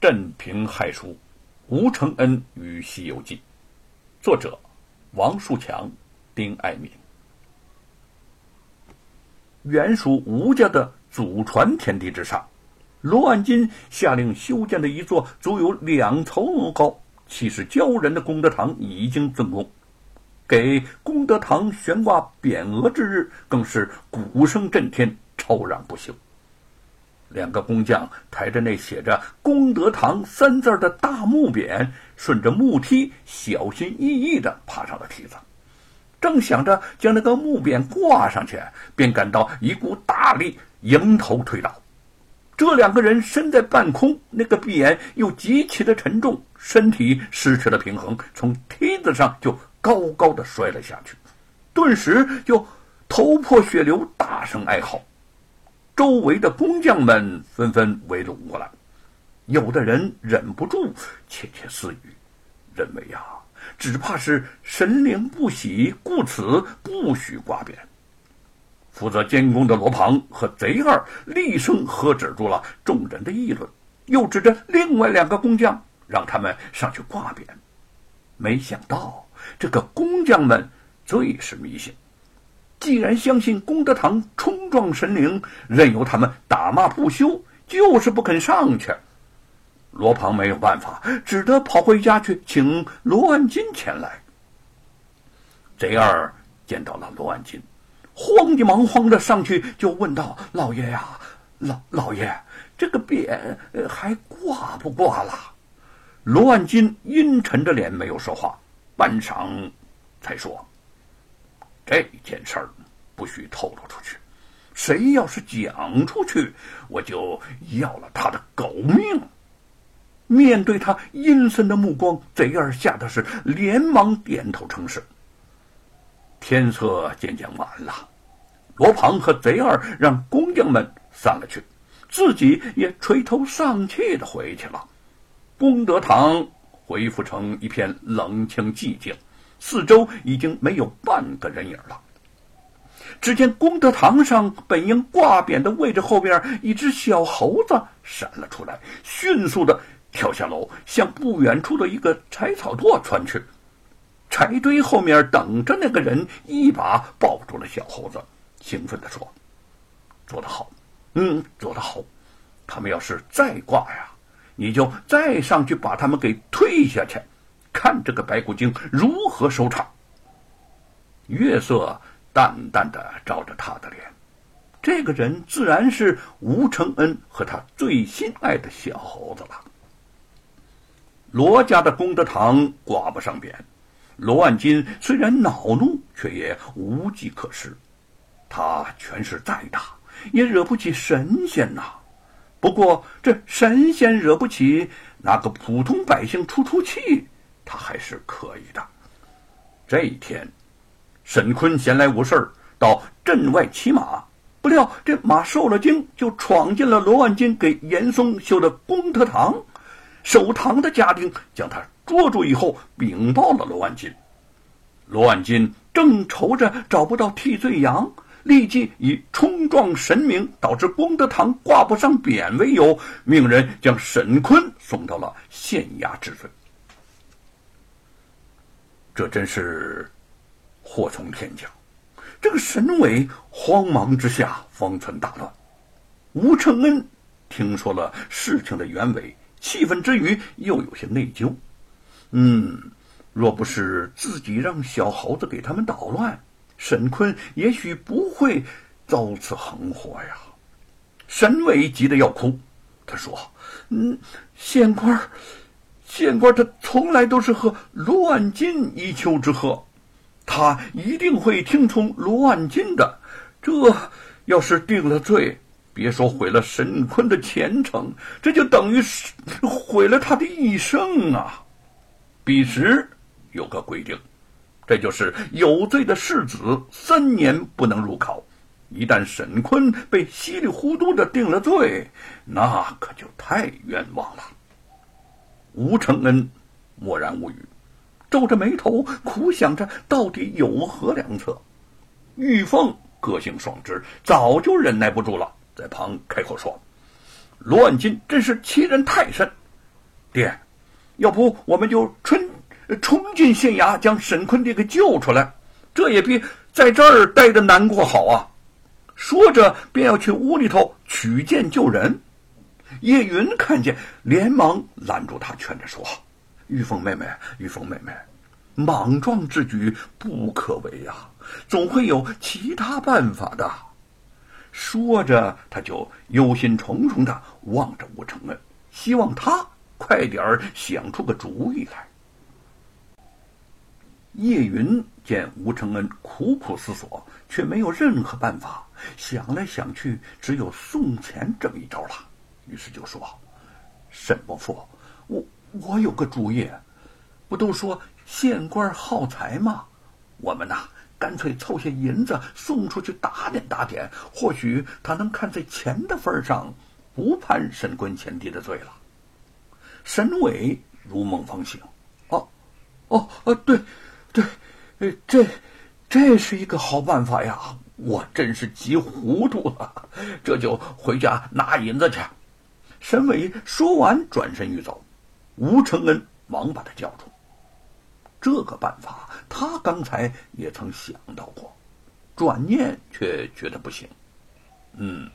镇平害书，吴承恩与《西游记》，作者王树强、丁爱民。原属吴家的祖传田地之上，罗万金下令修建的一座足有两层楼高、气势骄人的功德堂已经竣工。给功德堂悬挂匾额之日，更是鼓声震天，吵嚷不休。两个工匠抬着那写着“功德堂”三字的大木匾，顺着木梯小心翼翼地爬上了梯子。正想着将那个木匾挂上去，便感到一股大力迎头推倒。这两个人身在半空，那个匾又极其的沉重，身体失去了平衡，从梯子上就高高的摔了下去，顿时就头破血流，大声哀嚎。周围的工匠们纷纷围拢过来，有的人忍不住窃窃私语，认为呀，只怕是神灵不喜，故此不许挂匾。负责监工的罗庞和贼二厉声喝止住了众人的议论，又指着另外两个工匠，让他们上去挂匾。没想到这个工匠们最是迷信。既然相信功德堂冲撞神灵，任由他们打骂不休，就是不肯上去。罗庞没有办法，只得跑回家去请罗万金前来。贼二见到了罗万金，慌急忙慌的上去就问道：“老爷呀，老老爷，这个匾还挂不挂了？”罗万金阴沉着脸没有说话，半晌才说。这件事儿不许透露出去，谁要是讲出去，我就要了他的狗命。面对他阴森的目光，贼儿吓得是连忙点头称是。天色渐渐晚了，罗庞和贼儿让工匠们散了去，自己也垂头丧气的回去了。功德堂恢复成一片冷清寂静。四周已经没有半个人影了。只见功德堂上本应挂匾的位置后边，一只小猴子闪了出来，迅速的跳下楼，向不远处的一个柴草垛窜去。柴堆后面等着那个人，一把抱住了小猴子，兴奋地说：“做得好，嗯，做得好。他们要是再挂呀，你就再上去把他们给推下去。”看这个白骨精如何收场。月色淡淡的照着他的脸，这个人自然是吴承恩和他最心爱的小猴子了。罗家的功德堂挂不上匾，罗万金虽然恼怒，却也无计可施。他权势再大，也惹不起神仙呐。不过这神仙惹不起，拿个普通百姓出出气。他还是可以的。这一天，沈坤闲来无事到镇外骑马，不料这马受了惊，就闯进了罗万金给严嵩修的功德堂。守堂的家丁将他捉住以后，禀报了罗万金。罗万金正愁着找不到替罪羊，立即以冲撞神明导致功德堂挂不上匾为由，命人将沈坤送到了县衙治罪。这真是祸从天降！这个沈伟慌忙之下，方寸大乱。吴承恩听说了事情的原委，气愤之余又有些内疚。嗯，若不是自己让小猴子给他们捣乱，沈坤也许不会遭此横祸呀。沈伟急得要哭，他说：“嗯，县官。”县官他从来都是和罗万金一丘之貉，他一定会听从罗万金的。这要是定了罪，别说毁了沈坤的前程，这就等于是毁了他的一生啊！彼时有个规定，这就是有罪的世子三年不能入考。一旦沈坤被稀里糊涂的定了罪，那可就太冤枉了。吴承恩默然无语，皱着眉头苦想着到底有何良策。玉凤个性爽直，早就忍耐不住了，在旁开口说：“罗万金真是欺人太甚，爹，要不我们就冲冲进县衙，将沈坤爹给救出来，这也比在这儿待着难过好啊！说着，便要去屋里头取剑救人。叶云看见，连忙拦住他，劝着说：“玉凤妹妹，玉凤妹妹，莽撞之举不可为呀，总会有其他办法的。”说着，他就忧心忡忡的望着吴承恩，希望他快点儿想出个主意来。叶云见吴承恩苦苦思索，却没有任何办法，想来想去，只有送钱这么一招了。于是就说：“沈伯父，我有个主意，不都说县官好财吗？我们呐，干脆凑些银子送出去打点打点，或许他能看在钱的份上，不判沈坤前帝的罪了。”沈伟如梦方醒：“哦，哦，哦，对，对，这这是一个好办法呀！我真是急糊涂了，这就回家拿银子去。”沈伟说完，转身欲走，吴承恩忙把他叫住。这个办法他刚才也曾想到过，转念却觉得不行。嗯，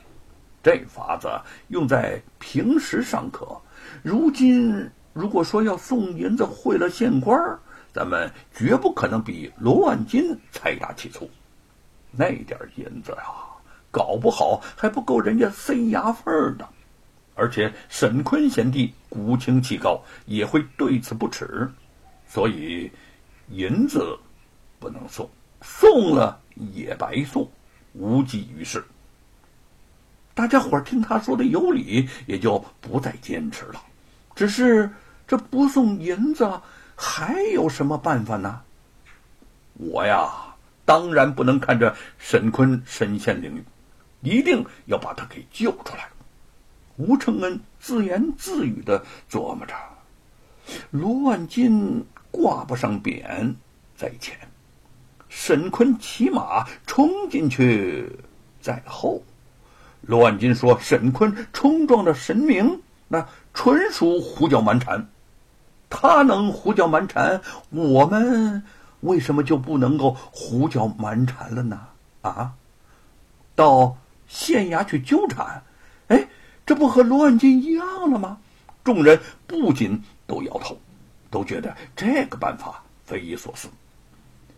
这法子用在平时尚可，如今如果说要送银子贿了县官，咱们绝不可能比罗万金财大气粗。那点银子啊，搞不好还不够人家塞牙缝的。而且沈坤贤弟骨清气高，也会对此不耻，所以银子不能送，送了也白送，无济于事。大家伙听他说的有理，也就不再坚持了。只是这不送银子，还有什么办法呢？我呀，当然不能看着沈坤身陷囹圄，一定要把他给救出来。吴承恩自言自语的琢磨着：“罗万金挂不上匾在前，沈坤骑马冲进去在后。罗万金说：‘沈坤冲撞了神明，那纯属胡搅蛮缠。他能胡搅蛮缠，我们为什么就不能够胡搅蛮缠了呢？’啊，到县衙去纠缠，”这不和罗万金一样了吗？众人不仅都摇头，都觉得这个办法匪夷所思。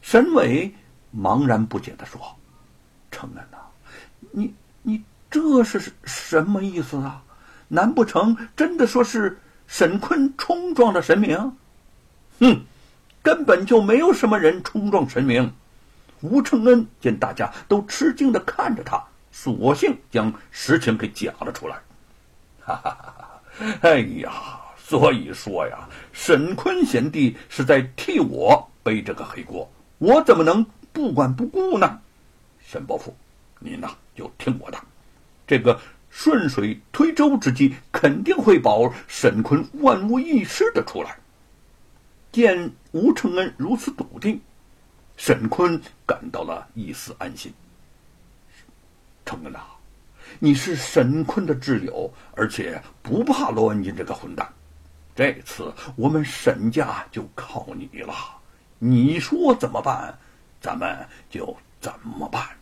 沈伟茫然不解的说：“承恩呐，你你这是什么意思啊？难不成真的说是沈坤冲撞了神明？哼，根本就没有什么人冲撞神明。”吴承恩见大家都吃惊的看着他，索性将实情给讲了出来。哈哈哈哎呀，所以说呀，沈坤贤弟是在替我背这个黑锅，我怎么能不管不顾呢？沈伯父，您呐就听我的，这个顺水推舟之计肯定会保沈坤万无一失的出来。见吴承恩如此笃定，沈坤感到了一丝安心。承恩呐。你是沈坤的挚友，而且不怕罗文金这个混蛋。这次我们沈家就靠你了，你说怎么办，咱们就怎么办。